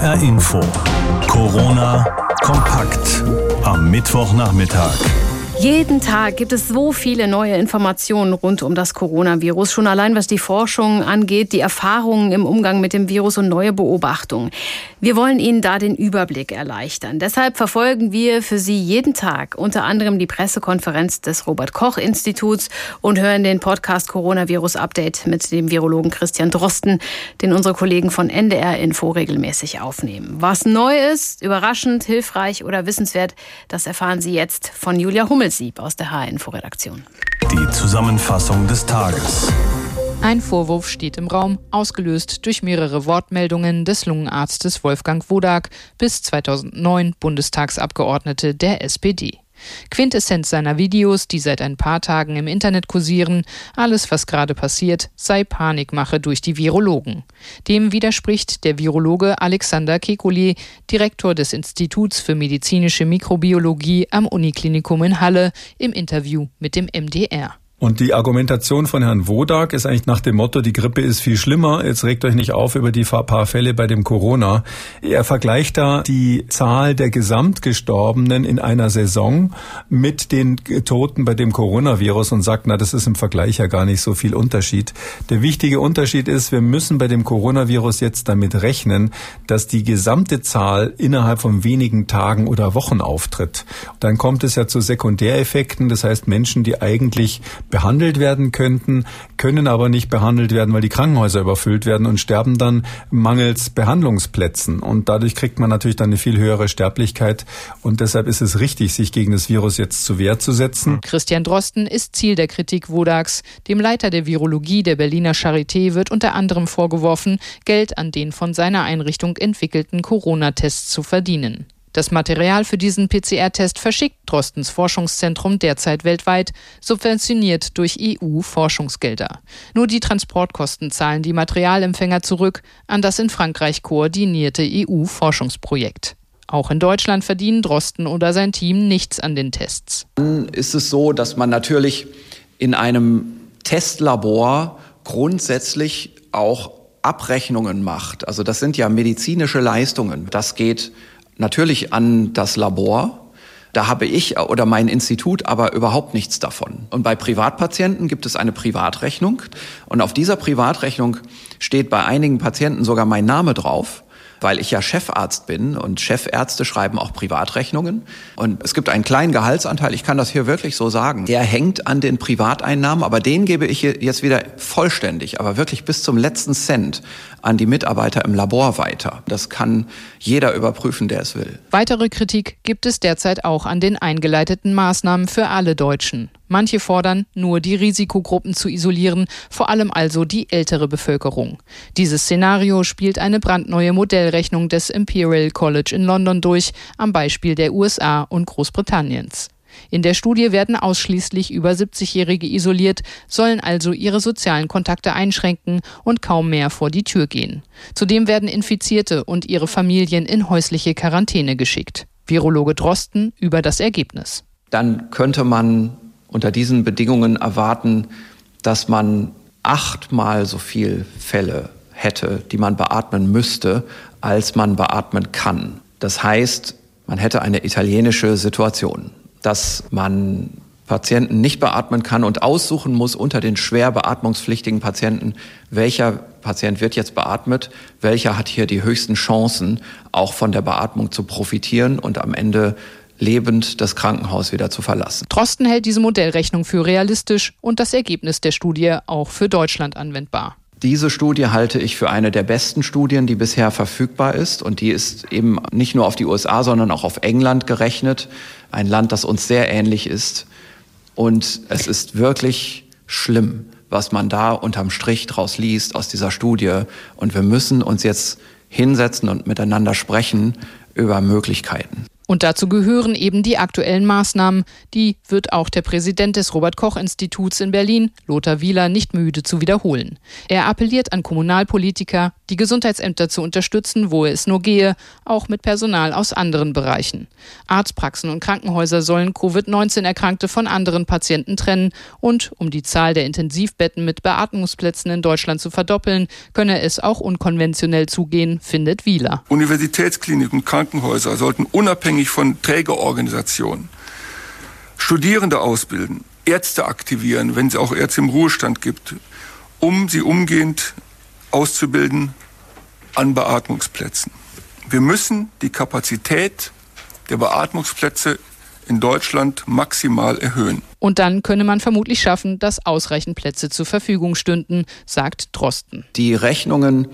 HR Info. Corona kompakt am Mittwochnachmittag. Jeden Tag gibt es so viele neue Informationen rund um das Coronavirus. Schon allein was die Forschung angeht, die Erfahrungen im Umgang mit dem Virus und neue Beobachtungen. Wir wollen Ihnen da den Überblick erleichtern. Deshalb verfolgen wir für Sie jeden Tag unter anderem die Pressekonferenz des Robert Koch Instituts und hören den Podcast Coronavirus Update mit dem Virologen Christian Drosten, den unsere Kollegen von NDR Info regelmäßig aufnehmen. Was neu ist, überraschend, hilfreich oder wissenswert, das erfahren Sie jetzt von Julia Hummel. Sieb aus der H-Info-Redaktion. Die Zusammenfassung des Tages. Ein Vorwurf steht im Raum, ausgelöst durch mehrere Wortmeldungen des Lungenarztes Wolfgang Wodak, bis 2009 Bundestagsabgeordnete der SPD. Quintessenz seiner Videos, die seit ein paar Tagen im Internet kursieren, alles, was gerade passiert, sei Panikmache durch die Virologen. Dem widerspricht der Virologe Alexander Kekulé, Direktor des Instituts für medizinische Mikrobiologie am Uniklinikum in Halle, im Interview mit dem MDR. Und die Argumentation von Herrn Wodak ist eigentlich nach dem Motto, die Grippe ist viel schlimmer, jetzt regt euch nicht auf über die paar Fälle bei dem Corona. Er vergleicht da die Zahl der Gesamtgestorbenen in einer Saison mit den Toten bei dem Coronavirus und sagt, na, das ist im Vergleich ja gar nicht so viel Unterschied. Der wichtige Unterschied ist, wir müssen bei dem Coronavirus jetzt damit rechnen, dass die gesamte Zahl innerhalb von wenigen Tagen oder Wochen auftritt. Dann kommt es ja zu Sekundäreffekten, das heißt Menschen, die eigentlich behandelt werden könnten, können aber nicht behandelt werden, weil die Krankenhäuser überfüllt werden und sterben dann mangels Behandlungsplätzen. Und dadurch kriegt man natürlich dann eine viel höhere Sterblichkeit. Und deshalb ist es richtig, sich gegen das Virus jetzt zu Wehr zu setzen. Christian Drosten ist Ziel der Kritik Wodaks. Dem Leiter der Virologie der Berliner Charité wird unter anderem vorgeworfen, Geld an den von seiner Einrichtung entwickelten Corona-Tests zu verdienen. Das Material für diesen PCR-Test verschickt Drostens Forschungszentrum derzeit weltweit, subventioniert durch EU-Forschungsgelder. Nur die Transportkosten zahlen die Materialempfänger zurück an das in Frankreich koordinierte EU-Forschungsprojekt. Auch in Deutschland verdienen Drosten oder sein Team nichts an den Tests. Dann ist es so, dass man natürlich in einem Testlabor grundsätzlich auch Abrechnungen macht. Also das sind ja medizinische Leistungen. Das geht natürlich an das Labor. Da habe ich oder mein Institut aber überhaupt nichts davon. Und bei Privatpatienten gibt es eine Privatrechnung. Und auf dieser Privatrechnung steht bei einigen Patienten sogar mein Name drauf weil ich ja Chefarzt bin und Chefärzte schreiben auch Privatrechnungen. Und es gibt einen kleinen Gehaltsanteil, ich kann das hier wirklich so sagen, der hängt an den Privateinnahmen, aber den gebe ich jetzt wieder vollständig, aber wirklich bis zum letzten Cent an die Mitarbeiter im Labor weiter. Das kann jeder überprüfen, der es will. Weitere Kritik gibt es derzeit auch an den eingeleiteten Maßnahmen für alle Deutschen. Manche fordern, nur die Risikogruppen zu isolieren, vor allem also die ältere Bevölkerung. Dieses Szenario spielt eine brandneue Modellrechnung des Imperial College in London durch, am Beispiel der USA und Großbritanniens. In der Studie werden ausschließlich über 70-Jährige isoliert, sollen also ihre sozialen Kontakte einschränken und kaum mehr vor die Tür gehen. Zudem werden Infizierte und ihre Familien in häusliche Quarantäne geschickt. Virologe Drosten über das Ergebnis. Dann könnte man unter diesen Bedingungen erwarten, dass man achtmal so viel Fälle hätte, die man beatmen müsste, als man beatmen kann. Das heißt, man hätte eine italienische Situation, dass man Patienten nicht beatmen kann und aussuchen muss unter den schwer beatmungspflichtigen Patienten, welcher Patient wird jetzt beatmet, welcher hat hier die höchsten Chancen, auch von der Beatmung zu profitieren und am Ende lebend das Krankenhaus wieder zu verlassen. Trosten hält diese Modellrechnung für realistisch und das Ergebnis der Studie auch für Deutschland anwendbar. Diese Studie halte ich für eine der besten Studien, die bisher verfügbar ist. Und die ist eben nicht nur auf die USA, sondern auch auf England gerechnet. Ein Land, das uns sehr ähnlich ist. Und es ist wirklich schlimm, was man da unterm Strich draus liest aus dieser Studie. Und wir müssen uns jetzt hinsetzen und miteinander sprechen über Möglichkeiten. Und dazu gehören eben die aktuellen Maßnahmen. Die wird auch der Präsident des Robert Koch Instituts in Berlin, Lothar Wieler, nicht müde zu wiederholen. Er appelliert an Kommunalpolitiker, die Gesundheitsämter zu unterstützen, wo es nur gehe, auch mit Personal aus anderen Bereichen. Arztpraxen und Krankenhäuser sollen Covid-19-Erkrankte von anderen Patienten trennen und um die Zahl der Intensivbetten mit Beatmungsplätzen in Deutschland zu verdoppeln, könne es auch unkonventionell zugehen, findet Wieler. Universitätskliniken und Krankenhäuser sollten unabhängig von Trägerorganisationen Studierende ausbilden, Ärzte aktivieren, wenn es auch Ärzte im Ruhestand gibt, um sie umgehend auszubilden an Beatmungsplätzen. Wir müssen die Kapazität der Beatmungsplätze in Deutschland maximal erhöhen. Und dann könne man vermutlich schaffen, dass ausreichend Plätze zur Verfügung stünden, sagt Drosten. Die Rechnungen,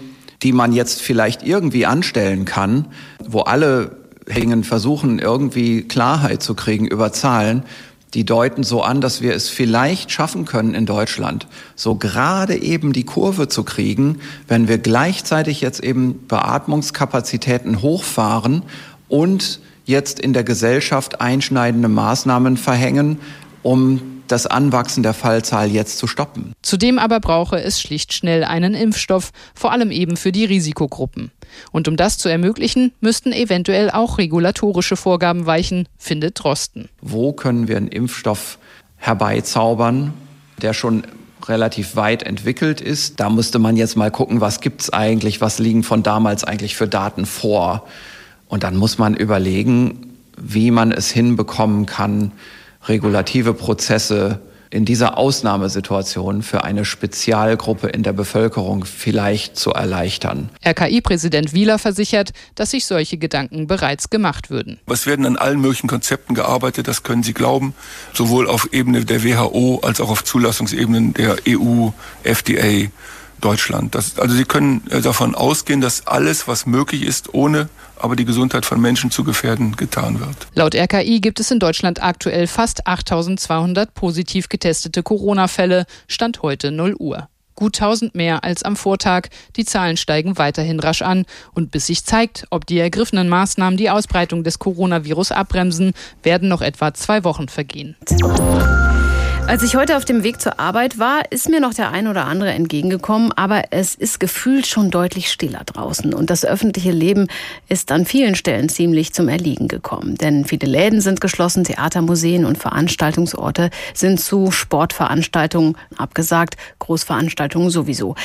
die man jetzt vielleicht irgendwie anstellen kann, wo alle hängen, versuchen irgendwie Klarheit zu kriegen über Zahlen, die deuten so an, dass wir es vielleicht schaffen können in Deutschland, so gerade eben die Kurve zu kriegen, wenn wir gleichzeitig jetzt eben Beatmungskapazitäten hochfahren und jetzt in der Gesellschaft einschneidende Maßnahmen verhängen, um das Anwachsen der Fallzahl jetzt zu stoppen. Zudem aber brauche es schlicht schnell einen Impfstoff, vor allem eben für die Risikogruppen. Und um das zu ermöglichen, müssten eventuell auch regulatorische Vorgaben weichen, findet Drosten. Wo können wir einen Impfstoff herbeizaubern, der schon relativ weit entwickelt ist? Da müsste man jetzt mal gucken, was gibt es eigentlich, was liegen von damals eigentlich für Daten vor. Und dann muss man überlegen, wie man es hinbekommen kann, regulative Prozesse in dieser Ausnahmesituation für eine Spezialgruppe in der Bevölkerung vielleicht zu erleichtern. RKI-Präsident Wieler versichert, dass sich solche Gedanken bereits gemacht würden. Es werden an allen möglichen Konzepten gearbeitet, das können Sie glauben, sowohl auf Ebene der WHO als auch auf Zulassungsebenen der EU, FDA, Deutschland. Das, also Sie können äh, davon ausgehen, dass alles, was möglich ist, ohne aber die Gesundheit von Menschen zu gefährden, getan wird. Laut RKI gibt es in Deutschland aktuell fast 8200 positiv getestete Corona-Fälle, Stand heute 0 Uhr. Gut 1000 mehr als am Vortag. Die Zahlen steigen weiterhin rasch an. Und bis sich zeigt, ob die ergriffenen Maßnahmen die Ausbreitung des Coronavirus abbremsen, werden noch etwa zwei Wochen vergehen. Als ich heute auf dem Weg zur Arbeit war, ist mir noch der ein oder andere entgegengekommen, aber es ist gefühlt schon deutlich stiller draußen und das öffentliche Leben ist an vielen Stellen ziemlich zum Erliegen gekommen. Denn viele Läden sind geschlossen, Theater, Museen und Veranstaltungsorte sind zu Sportveranstaltungen abgesagt, Großveranstaltungen sowieso.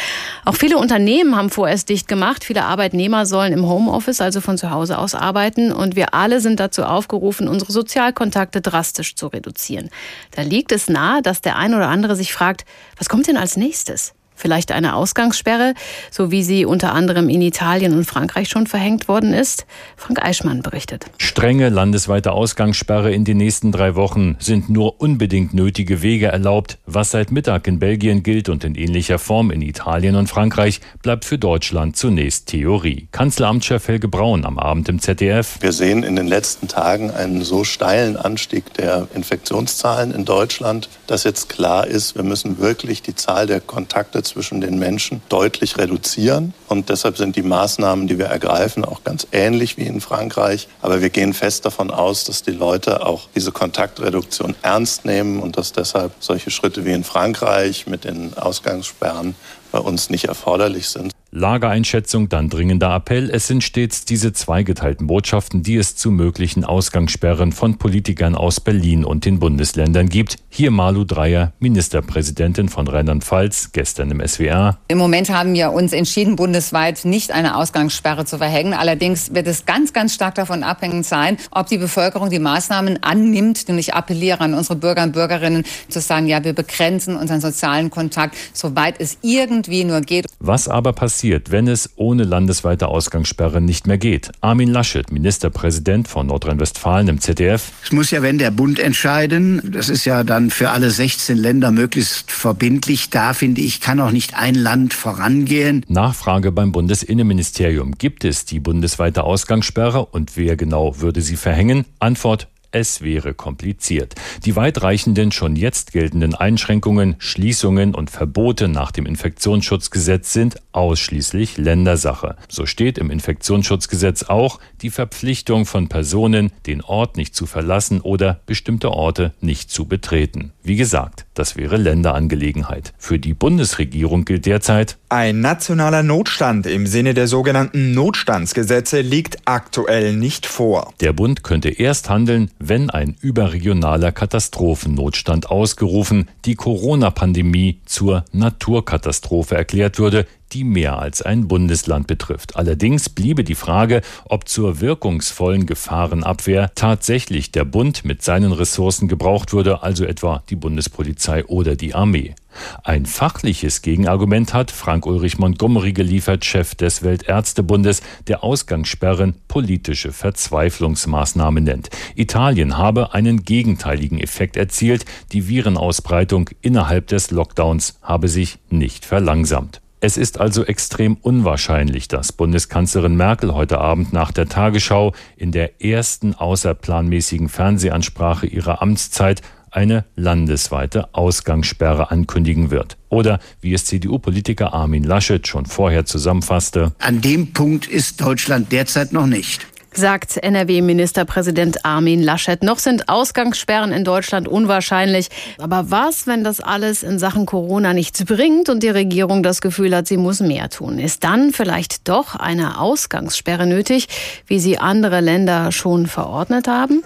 Auch viele Unternehmen haben vorerst dicht gemacht, viele Arbeitnehmer sollen im Homeoffice, also von zu Hause aus arbeiten und wir alle sind dazu aufgerufen, unsere Sozialkontakte drastisch zu reduzieren. Da liegt es nahe, dass der ein oder andere sich fragt, was kommt denn als nächstes? Vielleicht eine Ausgangssperre, so wie sie unter anderem in Italien und Frankreich schon verhängt worden ist? Frank Eichmann berichtet. Strenge landesweite Ausgangssperre in den nächsten drei Wochen sind nur unbedingt nötige Wege erlaubt. Was seit Mittag in Belgien gilt und in ähnlicher Form in Italien und Frankreich, bleibt für Deutschland zunächst Theorie. Kanzleramtschef Helge Braun am Abend im ZDF. Wir sehen in den letzten Tagen einen so steilen Anstieg der Infektionszahlen in Deutschland, dass jetzt klar ist, wir müssen wirklich die Zahl der Kontakte zwischen den Menschen deutlich reduzieren. Und deshalb sind die Maßnahmen, die wir ergreifen, auch ganz ähnlich wie in Frankreich. Aber wir gehen fest davon aus, dass die Leute auch diese Kontaktreduktion ernst nehmen und dass deshalb solche Schritte wie in Frankreich mit den Ausgangssperren bei uns nicht erforderlich sind. Lagereinschätzung, dann dringender Appell. Es sind stets diese zweigeteilten Botschaften, die es zu möglichen Ausgangssperren von Politikern aus Berlin und den Bundesländern gibt. Hier Malu Dreyer, Ministerpräsidentin von Rheinland-Pfalz, gestern im SWR. Im Moment haben wir uns entschieden, bundesweit nicht eine Ausgangssperre zu verhängen. Allerdings wird es ganz, ganz stark davon abhängig sein, ob die Bevölkerung die Maßnahmen annimmt. Und ich appelliere an unsere Bürger und Bürgerinnen zu sagen, ja, wir begrenzen unseren sozialen Kontakt, soweit es irgendwie nur geht. Was aber passiert? Passiert, wenn es ohne landesweite Ausgangssperre nicht mehr geht? Armin Laschet, Ministerpräsident von Nordrhein-Westfalen im ZDF. Es muss ja, wenn der Bund entscheiden, das ist ja dann für alle 16 Länder möglichst verbindlich. Da finde ich, kann auch nicht ein Land vorangehen. Nachfrage beim Bundesinnenministerium. Gibt es die bundesweite Ausgangssperre und wer genau würde sie verhängen? Antwort Es wäre kompliziert. Die weitreichenden, schon jetzt geltenden Einschränkungen, Schließungen und Verbote nach dem Infektionsschutzgesetz sind ausschließlich Ländersache. So steht im Infektionsschutzgesetz auch die Verpflichtung von Personen, den Ort nicht zu verlassen oder bestimmte Orte nicht zu betreten. Wie gesagt, das wäre Länderangelegenheit. Für die Bundesregierung gilt derzeit ein nationaler Notstand im Sinne der sogenannten Notstandsgesetze liegt aktuell nicht vor. Der Bund könnte erst handeln, wenn ein überregionaler Katastrophennotstand ausgerufen, die Corona-Pandemie zur Naturkatastrophe erklärt würde, die mehr als ein Bundesland betrifft. Allerdings bliebe die Frage, ob zur wirkungsvollen Gefahrenabwehr tatsächlich der Bund mit seinen Ressourcen gebraucht würde, also etwa die Bundespolizei oder die Armee. Ein fachliches Gegenargument hat Frank-Ulrich Montgomery geliefert, Chef des Weltärztebundes, der Ausgangssperren politische Verzweiflungsmaßnahme nennt. Italien habe einen gegenteiligen Effekt erzielt. Die Virenausbreitung innerhalb des Lockdowns habe sich nicht verlangsamt. Es ist also extrem unwahrscheinlich, dass Bundeskanzlerin Merkel heute Abend nach der Tagesschau in der ersten außerplanmäßigen Fernsehansprache ihrer Amtszeit eine landesweite Ausgangssperre ankündigen wird. Oder wie es CDU-Politiker Armin Laschet schon vorher zusammenfasste. An dem Punkt ist Deutschland derzeit noch nicht sagt NRW-Ministerpräsident Armin Laschet. Noch sind Ausgangssperren in Deutschland unwahrscheinlich. Aber was, wenn das alles in Sachen Corona nichts bringt und die Regierung das Gefühl hat, sie muss mehr tun? Ist dann vielleicht doch eine Ausgangssperre nötig, wie sie andere Länder schon verordnet haben?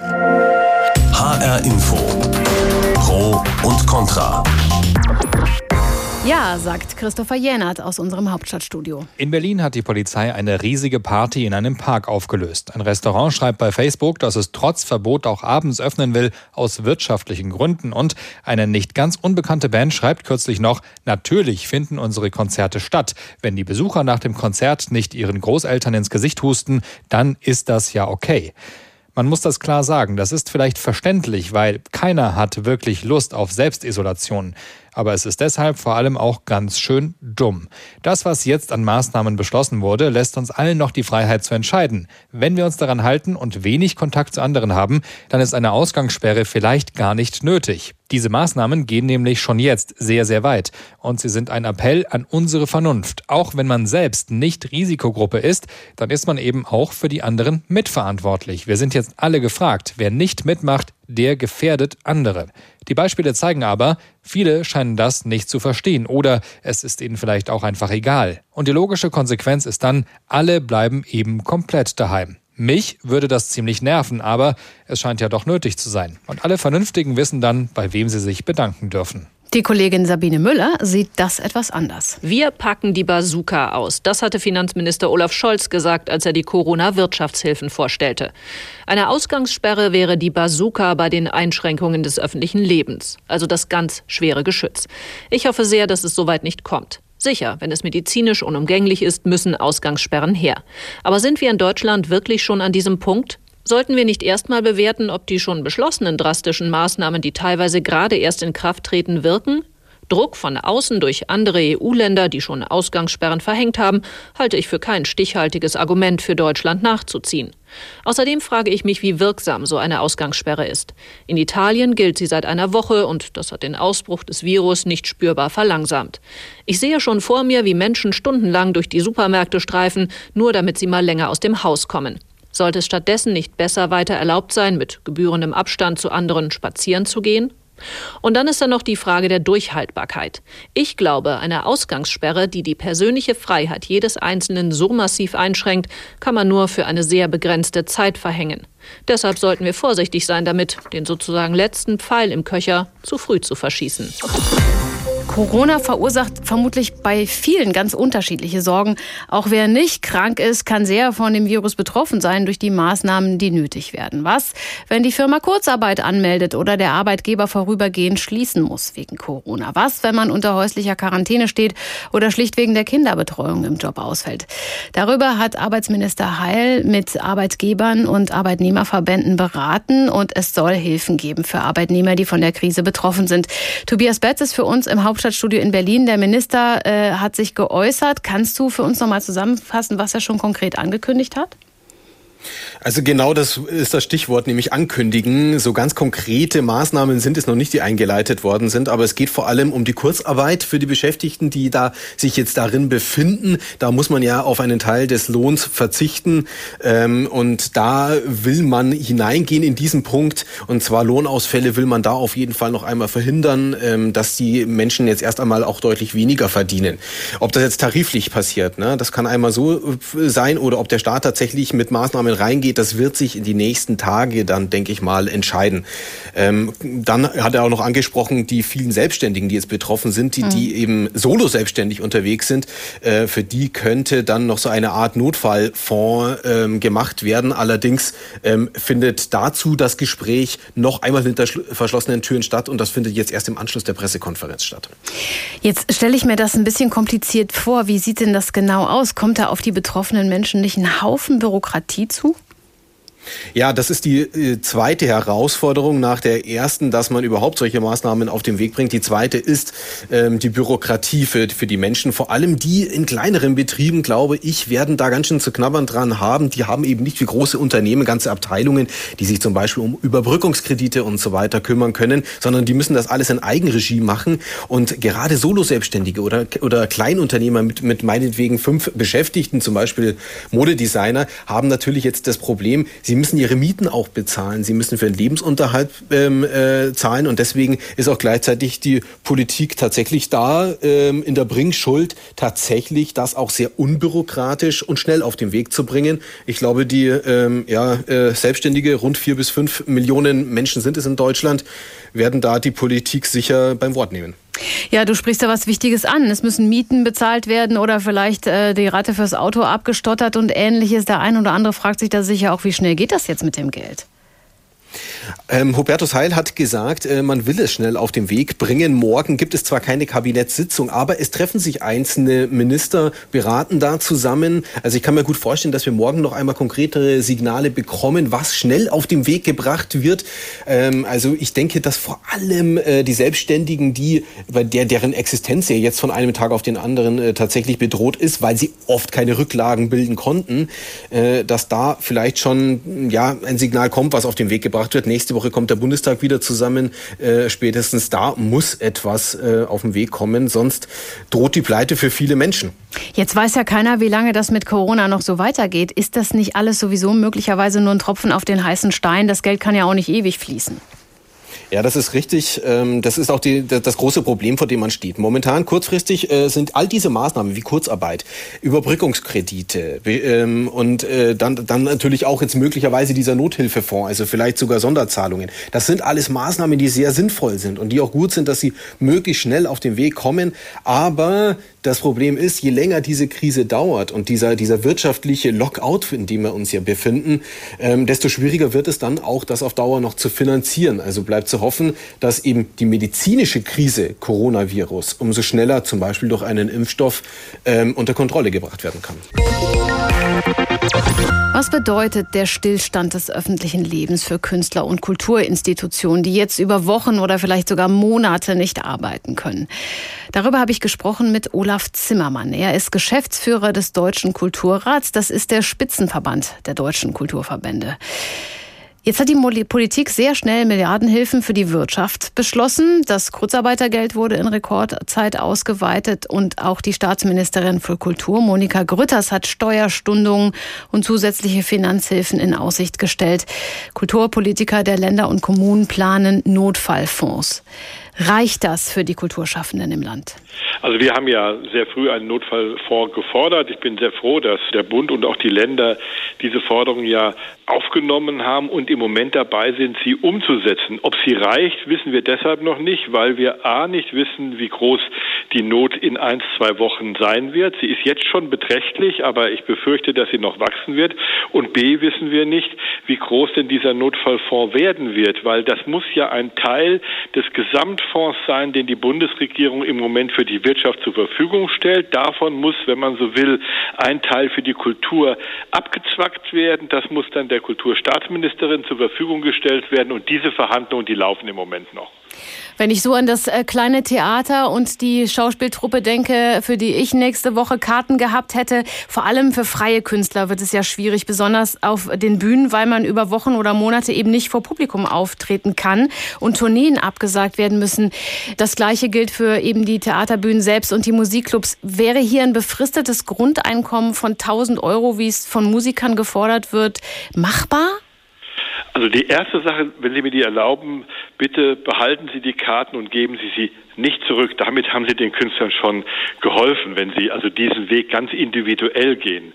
HR Info. Pro und Contra. Ja, sagt Christopher Jänert aus unserem Hauptstadtstudio. In Berlin hat die Polizei eine riesige Party in einem Park aufgelöst. Ein Restaurant schreibt bei Facebook, dass es trotz Verbot auch abends öffnen will, aus wirtschaftlichen Gründen. Und eine nicht ganz unbekannte Band schreibt kürzlich noch, natürlich finden unsere Konzerte statt. Wenn die Besucher nach dem Konzert nicht ihren Großeltern ins Gesicht husten, dann ist das ja okay. Man muss das klar sagen, das ist vielleicht verständlich, weil keiner hat wirklich Lust auf Selbstisolation aber es ist deshalb vor allem auch ganz schön dumm. Das, was jetzt an Maßnahmen beschlossen wurde, lässt uns allen noch die Freiheit zu entscheiden. Wenn wir uns daran halten und wenig Kontakt zu anderen haben, dann ist eine Ausgangssperre vielleicht gar nicht nötig. Diese Maßnahmen gehen nämlich schon jetzt sehr, sehr weit und sie sind ein Appell an unsere Vernunft. Auch wenn man selbst nicht Risikogruppe ist, dann ist man eben auch für die anderen mitverantwortlich. Wir sind jetzt alle gefragt. Wer nicht mitmacht, der gefährdet andere. Die Beispiele zeigen aber, viele scheinen das nicht zu verstehen oder es ist ihnen vielleicht auch einfach egal. Und die logische Konsequenz ist dann, alle bleiben eben komplett daheim. Mich würde das ziemlich nerven, aber es scheint ja doch nötig zu sein. Und alle Vernünftigen wissen dann, bei wem sie sich bedanken dürfen. Die Kollegin Sabine Müller sieht das etwas anders. Wir packen die Bazooka aus. Das hatte Finanzminister Olaf Scholz gesagt, als er die Corona-Wirtschaftshilfen vorstellte. Eine Ausgangssperre wäre die Bazooka bei den Einschränkungen des öffentlichen Lebens, also das ganz schwere Geschütz. Ich hoffe sehr, dass es soweit nicht kommt. Sicher, wenn es medizinisch unumgänglich ist, müssen Ausgangssperren her. Aber sind wir in Deutschland wirklich schon an diesem Punkt? Sollten wir nicht erstmal bewerten, ob die schon beschlossenen drastischen Maßnahmen, die teilweise gerade erst in Kraft treten, wirken? Druck von außen durch andere EU-Länder, die schon Ausgangssperren verhängt haben, halte ich für kein stichhaltiges Argument für Deutschland nachzuziehen. Außerdem frage ich mich, wie wirksam so eine Ausgangssperre ist. In Italien gilt sie seit einer Woche und das hat den Ausbruch des Virus nicht spürbar verlangsamt. Ich sehe schon vor mir, wie Menschen stundenlang durch die Supermärkte streifen, nur damit sie mal länger aus dem Haus kommen. Sollte es stattdessen nicht besser weiter erlaubt sein, mit gebührendem Abstand zu anderen spazieren zu gehen? Und dann ist da noch die Frage der Durchhaltbarkeit. Ich glaube, eine Ausgangssperre, die die persönliche Freiheit jedes Einzelnen so massiv einschränkt, kann man nur für eine sehr begrenzte Zeit verhängen. Deshalb sollten wir vorsichtig sein damit, den sozusagen letzten Pfeil im Köcher zu früh zu verschießen. Corona verursacht vermutlich bei vielen ganz unterschiedliche Sorgen. Auch wer nicht krank ist, kann sehr von dem Virus betroffen sein durch die Maßnahmen, die nötig werden. Was, wenn die Firma Kurzarbeit anmeldet oder der Arbeitgeber vorübergehend schließen muss wegen Corona? Was, wenn man unter häuslicher Quarantäne steht oder schlicht wegen der Kinderbetreuung im Job ausfällt? Darüber hat Arbeitsminister Heil mit Arbeitgebern und Arbeitnehmerverbänden beraten und es soll Hilfen geben für Arbeitnehmer, die von der Krise betroffen sind. Tobias Betz ist für uns im Hauptstadt Hauptstadtstudio in Berlin. Der Minister äh, hat sich geäußert. Kannst du für uns noch mal zusammenfassen, was er schon konkret angekündigt hat? Also genau das ist das Stichwort, nämlich ankündigen. So ganz konkrete Maßnahmen sind es noch nicht, die eingeleitet worden sind, aber es geht vor allem um die Kurzarbeit für die Beschäftigten, die da sich jetzt darin befinden. Da muss man ja auf einen Teil des Lohns verzichten ähm, und da will man hineingehen in diesen Punkt und zwar Lohnausfälle will man da auf jeden Fall noch einmal verhindern, ähm, dass die Menschen jetzt erst einmal auch deutlich weniger verdienen. Ob das jetzt tariflich passiert, ne, das kann einmal so äh, sein oder ob der Staat tatsächlich mit Maßnahmen reingeht, das wird sich in die nächsten Tage dann, denke ich mal, entscheiden. Ähm, dann hat er auch noch angesprochen, die vielen Selbstständigen, die jetzt betroffen sind, die, mhm. die eben solo selbstständig unterwegs sind, äh, für die könnte dann noch so eine Art Notfallfonds ähm, gemacht werden. Allerdings ähm, findet dazu das Gespräch noch einmal hinter verschlossenen Türen statt und das findet jetzt erst im Anschluss der Pressekonferenz statt. Jetzt stelle ich mir das ein bisschen kompliziert vor. Wie sieht denn das genau aus? Kommt da auf die betroffenen Menschen nicht ein Haufen Bürokratie zu? tout. Ja, das ist die äh, zweite Herausforderung nach der ersten, dass man überhaupt solche Maßnahmen auf den Weg bringt. Die zweite ist ähm, die Bürokratie für, für die Menschen. Vor allem die in kleineren Betrieben, glaube ich, werden da ganz schön zu knabbern dran haben. Die haben eben nicht wie große Unternehmen, ganze Abteilungen, die sich zum Beispiel um Überbrückungskredite und so weiter kümmern können, sondern die müssen das alles in Eigenregie machen. Und gerade Solo-Selbstständige oder, oder Kleinunternehmer mit, mit meinetwegen fünf Beschäftigten, zum Beispiel Modedesigner, haben natürlich jetzt das Problem, sie Sie müssen ihre Mieten auch bezahlen. Sie müssen für den Lebensunterhalt ähm, äh, zahlen. Und deswegen ist auch gleichzeitig die Politik tatsächlich da ähm, in der Bringschuld, tatsächlich das auch sehr unbürokratisch und schnell auf den Weg zu bringen. Ich glaube, die ähm, ja, äh, Selbstständige, rund vier bis fünf Millionen Menschen sind es in Deutschland, werden da die Politik sicher beim Wort nehmen. Ja, du sprichst da was Wichtiges an. Es müssen Mieten bezahlt werden oder vielleicht äh, die Rate fürs Auto abgestottert und ähnliches. Der ein oder andere fragt sich da sicher auch, wie schnell geht das jetzt mit dem Geld? Ähm, Hubertus Heil hat gesagt, äh, man will es schnell auf den Weg bringen. Morgen gibt es zwar keine Kabinettssitzung, aber es treffen sich einzelne Minister, beraten da zusammen. Also ich kann mir gut vorstellen, dass wir morgen noch einmal konkretere Signale bekommen, was schnell auf den Weg gebracht wird. Ähm, also ich denke, dass vor allem äh, die Selbstständigen, die bei der deren Existenz ja jetzt von einem Tag auf den anderen äh, tatsächlich bedroht ist, weil sie oft keine Rücklagen bilden konnten, äh, dass da vielleicht schon ja ein Signal kommt, was auf den Weg gebracht wird. Nächste Woche kommt der Bundestag wieder zusammen. Äh, spätestens da muss etwas äh, auf den Weg kommen, sonst droht die Pleite für viele Menschen. Jetzt weiß ja keiner, wie lange das mit Corona noch so weitergeht. Ist das nicht alles sowieso möglicherweise nur ein Tropfen auf den heißen Stein? Das Geld kann ja auch nicht ewig fließen. Ja, das ist richtig. Ähm, das ist auch die, das große Problem, vor dem man steht. Momentan kurzfristig äh, sind all diese Maßnahmen wie Kurzarbeit, Überbrückungskredite ähm, und äh, dann, dann natürlich auch jetzt möglicherweise dieser Nothilfefonds, also vielleicht sogar Sonderzahlungen. Das sind alles Maßnahmen, die sehr sinnvoll sind und die auch gut sind, dass sie möglichst schnell auf den Weg kommen. Aber das Problem ist, je länger diese Krise dauert und dieser, dieser wirtschaftliche Lockout, in dem wir uns ja befinden, ähm, desto schwieriger wird es dann auch, das auf Dauer noch zu finanzieren. Also bleibt zu hoffen, dass eben die medizinische Krise Coronavirus umso schneller, zum Beispiel durch einen Impfstoff, ähm, unter Kontrolle gebracht werden kann. Was bedeutet der Stillstand des öffentlichen Lebens für Künstler und Kulturinstitutionen, die jetzt über Wochen oder vielleicht sogar Monate nicht arbeiten können? Darüber habe ich gesprochen mit Olaf Zimmermann. Er ist Geschäftsführer des Deutschen Kulturrats. Das ist der Spitzenverband der deutschen Kulturverbände. Jetzt hat die Politik sehr schnell Milliardenhilfen für die Wirtschaft beschlossen. Das Kurzarbeitergeld wurde in Rekordzeit ausgeweitet und auch die Staatsministerin für Kultur, Monika Grütters, hat Steuerstundungen und zusätzliche Finanzhilfen in Aussicht gestellt. Kulturpolitiker der Länder und Kommunen planen Notfallfonds. Reicht das für die Kulturschaffenden im Land? Also wir haben ja sehr früh einen Notfallfonds gefordert. Ich bin sehr froh, dass der Bund und auch die Länder diese Forderung ja aufgenommen haben und im Moment dabei sind, sie umzusetzen. Ob sie reicht, wissen wir deshalb noch nicht, weil wir A nicht wissen, wie groß die Not in ein, zwei Wochen sein wird. Sie ist jetzt schon beträchtlich, aber ich befürchte, dass sie noch wachsen wird. Und B wissen wir nicht, wie groß denn dieser Notfallfonds werden wird, weil das muss ja ein Teil des Gesamtfonds sein, den die Bundesregierung im Moment für die Wirtschaft zur Verfügung stellt. Davon muss, wenn man so will, ein Teil für die Kultur abgezwackt werden. Das muss dann der Kulturstaatsministerin zur Verfügung gestellt werden und diese Verhandlungen, die laufen im Moment noch. Wenn ich so an das äh, kleine Theater und die Schauspieltruppe denke, für die ich nächste Woche Karten gehabt hätte, vor allem für freie Künstler wird es ja schwierig, besonders auf den Bühnen, weil man über Wochen oder Monate eben nicht vor Publikum auftreten kann und Tourneen abgesagt werden müssen. Das gleiche gilt für eben die Theaterbühnen selbst und die Musikclubs. Wäre hier ein befristetes Grundeinkommen von 1000 Euro, wie es von Musikern gefordert wird, machbar? Also die erste Sache, wenn Sie mir die erlauben, bitte behalten Sie die Karten und geben Sie sie nicht zurück. Damit haben Sie den Künstlern schon geholfen, wenn Sie also diesen Weg ganz individuell gehen.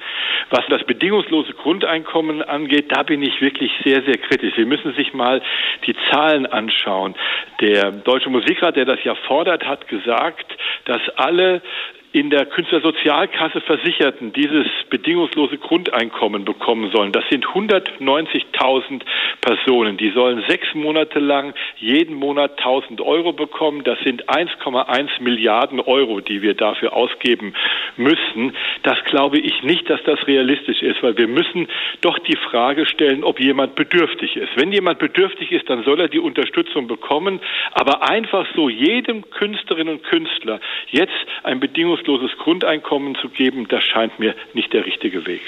Was das bedingungslose Grundeinkommen angeht, da bin ich wirklich sehr, sehr kritisch. Sie müssen sich mal die Zahlen anschauen. Der Deutsche Musikrat, der das ja fordert, hat gesagt, dass alle in der Künstlersozialkasse Versicherten dieses bedingungslose Grundeinkommen bekommen sollen. Das sind 190.000 Personen. Die sollen sechs Monate lang jeden Monat 1000 Euro bekommen. Das sind 1,1 Milliarden Euro, die wir dafür ausgeben müssen. Das glaube ich nicht, dass das realistisch ist, weil wir müssen doch die Frage stellen, ob jemand bedürftig ist. Wenn jemand bedürftig ist, dann soll er die Unterstützung bekommen. Aber einfach so jedem Künstlerin und Künstler jetzt ein bedingungsloses bedingungsloses Grundeinkommen zu geben, das scheint mir nicht der richtige Weg.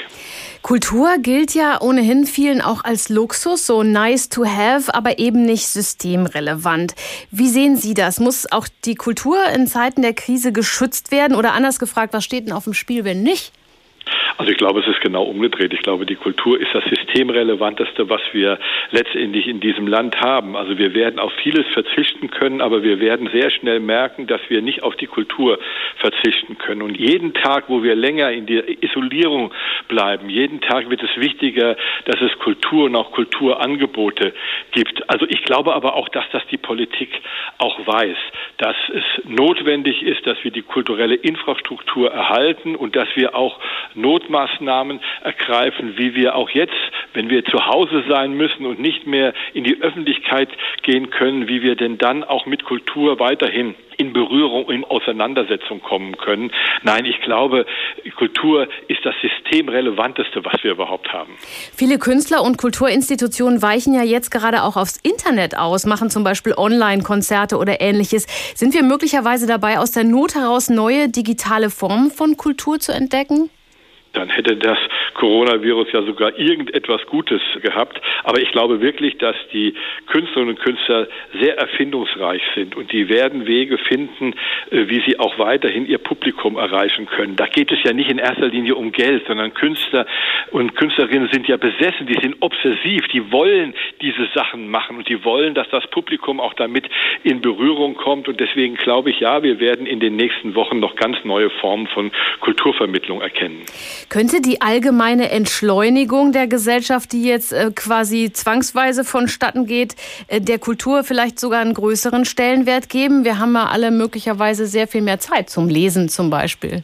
Kultur gilt ja ohnehin vielen auch als Luxus, so nice to have, aber eben nicht systemrelevant. Wie sehen Sie das? Muss auch die Kultur in Zeiten der Krise geschützt werden? Oder anders gefragt, was steht denn auf dem Spiel, wenn nicht? Also ich glaube, es ist genau umgedreht. Ich glaube, die Kultur ist das systemrelevanteste, was wir letztendlich in diesem Land haben. Also wir werden auf vieles verzichten können, aber wir werden sehr schnell merken, dass wir nicht auf die Kultur verzichten können. Und jeden Tag, wo wir länger in der Isolierung bleiben, jeden Tag wird es wichtiger, dass es Kultur und auch Kulturangebote gibt. Also ich glaube aber auch, dass das die Politik auch weiß, dass es notwendig ist, dass wir die kulturelle Infrastruktur erhalten und dass wir auch Notmaßnahmen ergreifen, wie wir auch jetzt, wenn wir zu Hause sein müssen und nicht mehr in die Öffentlichkeit gehen können, wie wir denn dann auch mit Kultur weiterhin in Berührung, in Auseinandersetzung kommen können. Nein, ich glaube, Kultur ist das systemrelevanteste, was wir überhaupt haben. Viele Künstler und Kulturinstitutionen weichen ja jetzt gerade auch aufs Internet aus, machen zum Beispiel Online-Konzerte oder ähnliches. Sind wir möglicherweise dabei, aus der Not heraus neue digitale Formen von Kultur zu entdecken? Dann hätte das Coronavirus ja sogar irgendetwas Gutes gehabt. Aber ich glaube wirklich, dass die Künstlerinnen und Künstler sehr erfindungsreich sind und die werden Wege finden, äh, wie sie auch weiterhin ihr Publikum erreichen können. Da geht es ja nicht in erster Linie um Geld, sondern Künstler und Künstlerinnen sind ja besessen, die sind obsessiv, die wollen diese Sachen machen und die wollen, dass das Publikum auch damit in Berührung kommt. Und deswegen glaube ich, ja, wir werden in den nächsten Wochen noch ganz neue Formen von Kulturvermittlung erkennen. Könnte die allgemeine Entschleunigung der Gesellschaft, die jetzt äh, quasi zwangsweise vonstatten geht, äh, der Kultur vielleicht sogar einen größeren Stellenwert geben? Wir haben ja alle möglicherweise sehr viel mehr Zeit zum Lesen zum Beispiel.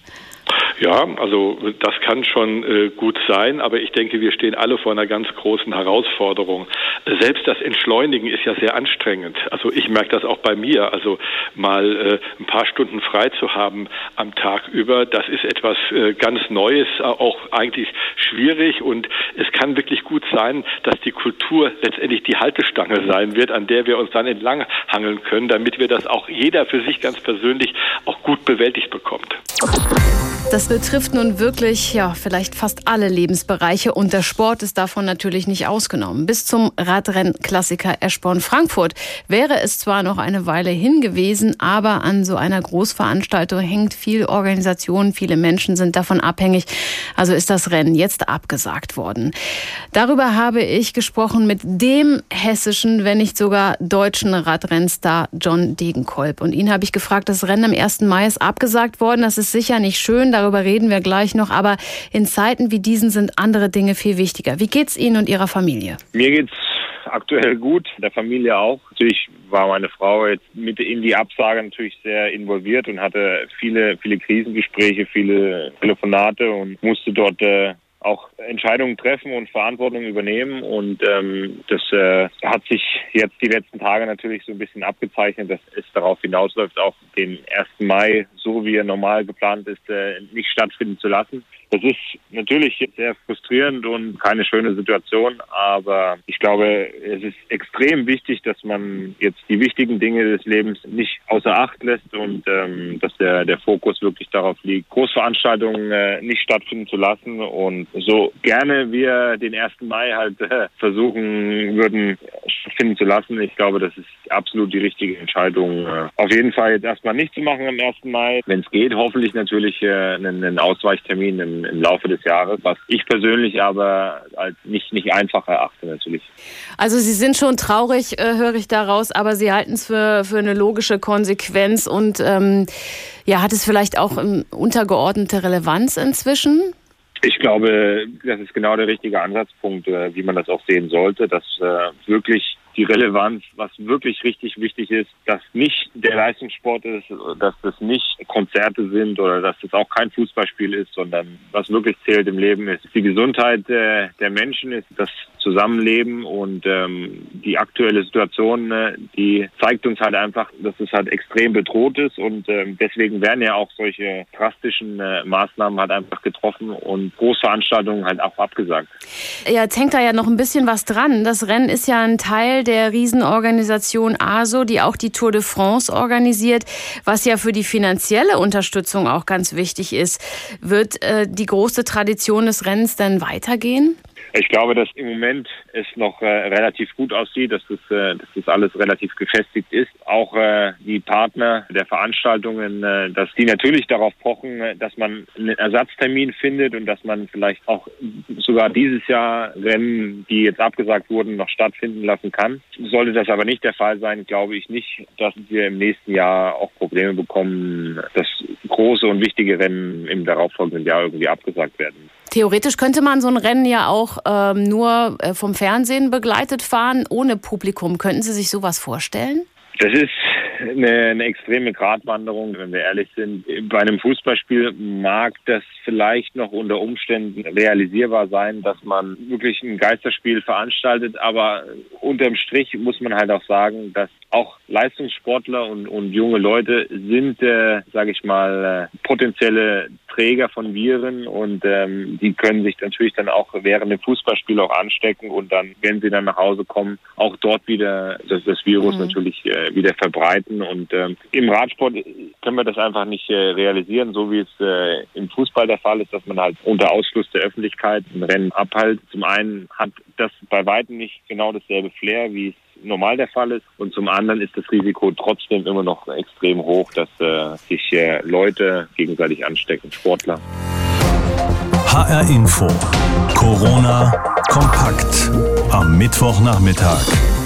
Ja, also das kann schon äh, gut sein, aber ich denke, wir stehen alle vor einer ganz großen Herausforderung. Selbst das Entschleunigen ist ja sehr anstrengend. Also ich merke das auch bei mir. Also mal äh, ein paar Stunden frei zu haben am Tag über, das ist etwas äh, ganz Neues, auch eigentlich schwierig und es kann wirklich gut sein, dass die Kultur letztendlich die Haltestange sein wird, an der wir uns dann entlanghangeln können, damit wir das auch jeder für sich ganz persönlich auch gut bewältigt bekommt. Das betrifft nun wirklich, ja, vielleicht fast alle Lebensbereiche und der Sport ist davon natürlich nicht ausgenommen. Bis zum Radrennklassiker Eschborn-Frankfurt wäre es zwar noch eine Weile hin gewesen, aber an so einer Großveranstaltung hängt viel Organisation, viele Menschen sind davon abhängig. Also ist das Rennen jetzt abgesagt worden. Darüber habe ich gesprochen mit dem hessischen, wenn nicht sogar deutschen Radrennstar John Degenkolb. Und ihn habe ich gefragt, das Rennen am 1. Mai ist abgesagt worden. Das ist sicher nicht schön darüber reden wir gleich noch. Aber in Zeiten wie diesen sind andere Dinge viel wichtiger. Wie geht's Ihnen und Ihrer Familie? Mir geht's aktuell gut, der Familie auch. Natürlich war meine Frau jetzt mit in die Absage natürlich sehr involviert und hatte viele, viele Krisengespräche, viele Telefonate und musste dort äh, auch Entscheidungen treffen und Verantwortung übernehmen. Und ähm, das äh, hat sich jetzt die letzten Tage natürlich so ein bisschen abgezeichnet, dass es darauf hinausläuft, auch den 1. Mai, so wie er normal geplant ist, äh, nicht stattfinden zu lassen. Das ist natürlich sehr frustrierend und keine schöne Situation, aber ich glaube, es ist extrem wichtig, dass man jetzt die wichtigen Dinge des Lebens nicht außer Acht lässt und ähm, dass der, der Fokus wirklich darauf liegt, Großveranstaltungen äh, nicht stattfinden zu lassen und so gerne wir den 1. Mai halt äh, versuchen würden stattfinden zu lassen. Ich glaube, das ist absolut die richtige Entscheidung. Äh, auf jeden Fall jetzt erstmal nicht zu machen am 1. Mai. Wenn es geht, hoffentlich natürlich äh, einen, einen Ausweichtermin im, im Laufe des Jahres, was ich persönlich aber als nicht, nicht einfach erachte natürlich. Also Sie sind schon traurig, äh, höre ich daraus, aber Sie halten es für, für eine logische Konsequenz und ähm, ja, hat es vielleicht auch ähm, untergeordnete Relevanz inzwischen? Ich glaube, das ist genau der richtige Ansatzpunkt, äh, wie man das auch sehen sollte, dass äh, wirklich die Relevanz, was wirklich richtig wichtig ist, dass nicht der Leistungssport ist, dass das nicht Konzerte sind oder dass das auch kein Fußballspiel ist, sondern was wirklich zählt im Leben ist die Gesundheit äh, der Menschen, ist das Zusammenleben und ähm, die aktuelle Situation, äh, die zeigt uns halt einfach, dass es halt extrem bedroht ist und ähm, deswegen werden ja auch solche drastischen äh, Maßnahmen halt einfach getroffen und Großveranstaltungen halt auch abgesagt. Ja, jetzt hängt da ja noch ein bisschen was dran. Das Rennen ist ja ein Teil der Riesenorganisation ASO, die auch die Tour de France organisiert, was ja für die finanzielle Unterstützung auch ganz wichtig ist. Wird äh, die große Tradition des Rennens denn weitergehen? Ich glaube, dass im Moment es noch äh, relativ gut aussieht, dass das, äh, dass das alles relativ gefestigt ist. Auch äh, die Partner der Veranstaltungen, äh, dass die natürlich darauf pochen, äh, dass man einen Ersatztermin findet und dass man vielleicht auch sogar dieses Jahr Rennen, die jetzt abgesagt wurden, noch stattfinden lassen kann. Sollte das aber nicht der Fall sein, glaube ich nicht, dass wir im nächsten Jahr auch Probleme bekommen, dass große und wichtige Rennen im darauffolgenden Jahr irgendwie abgesagt werden. Theoretisch könnte man so ein Rennen ja auch ähm, nur äh, vom Fernsehen begleitet fahren, ohne Publikum. Könnten Sie sich sowas vorstellen? Das ist eine, eine extreme Gratwanderung, wenn wir ehrlich sind. Bei einem Fußballspiel mag das vielleicht noch unter Umständen realisierbar sein, dass man wirklich ein Geisterspiel veranstaltet, aber unterm Strich muss man halt auch sagen, dass auch Leistungssportler und, und junge Leute sind, äh, sage ich mal, äh, potenzielle Träger von Viren und ähm, die können sich natürlich dann auch während dem Fußballspiel auch anstecken und dann, wenn sie dann nach Hause kommen, auch dort wieder das, das Virus mhm. natürlich äh, wieder verbreiten. Und ähm, im Radsport können wir das einfach nicht äh, realisieren, so wie es äh, im Fußball der Fall ist, dass man halt unter Ausschluss der Öffentlichkeit ein Rennen abhält. Zum einen hat das bei weitem nicht genau dasselbe Flair, wie es normal der Fall ist. Und zum anderen ist das Risiko trotzdem immer noch extrem hoch, dass äh, sich äh, Leute gegenseitig anstecken, Sportler. HR Info. Corona kompakt. Am Mittwochnachmittag.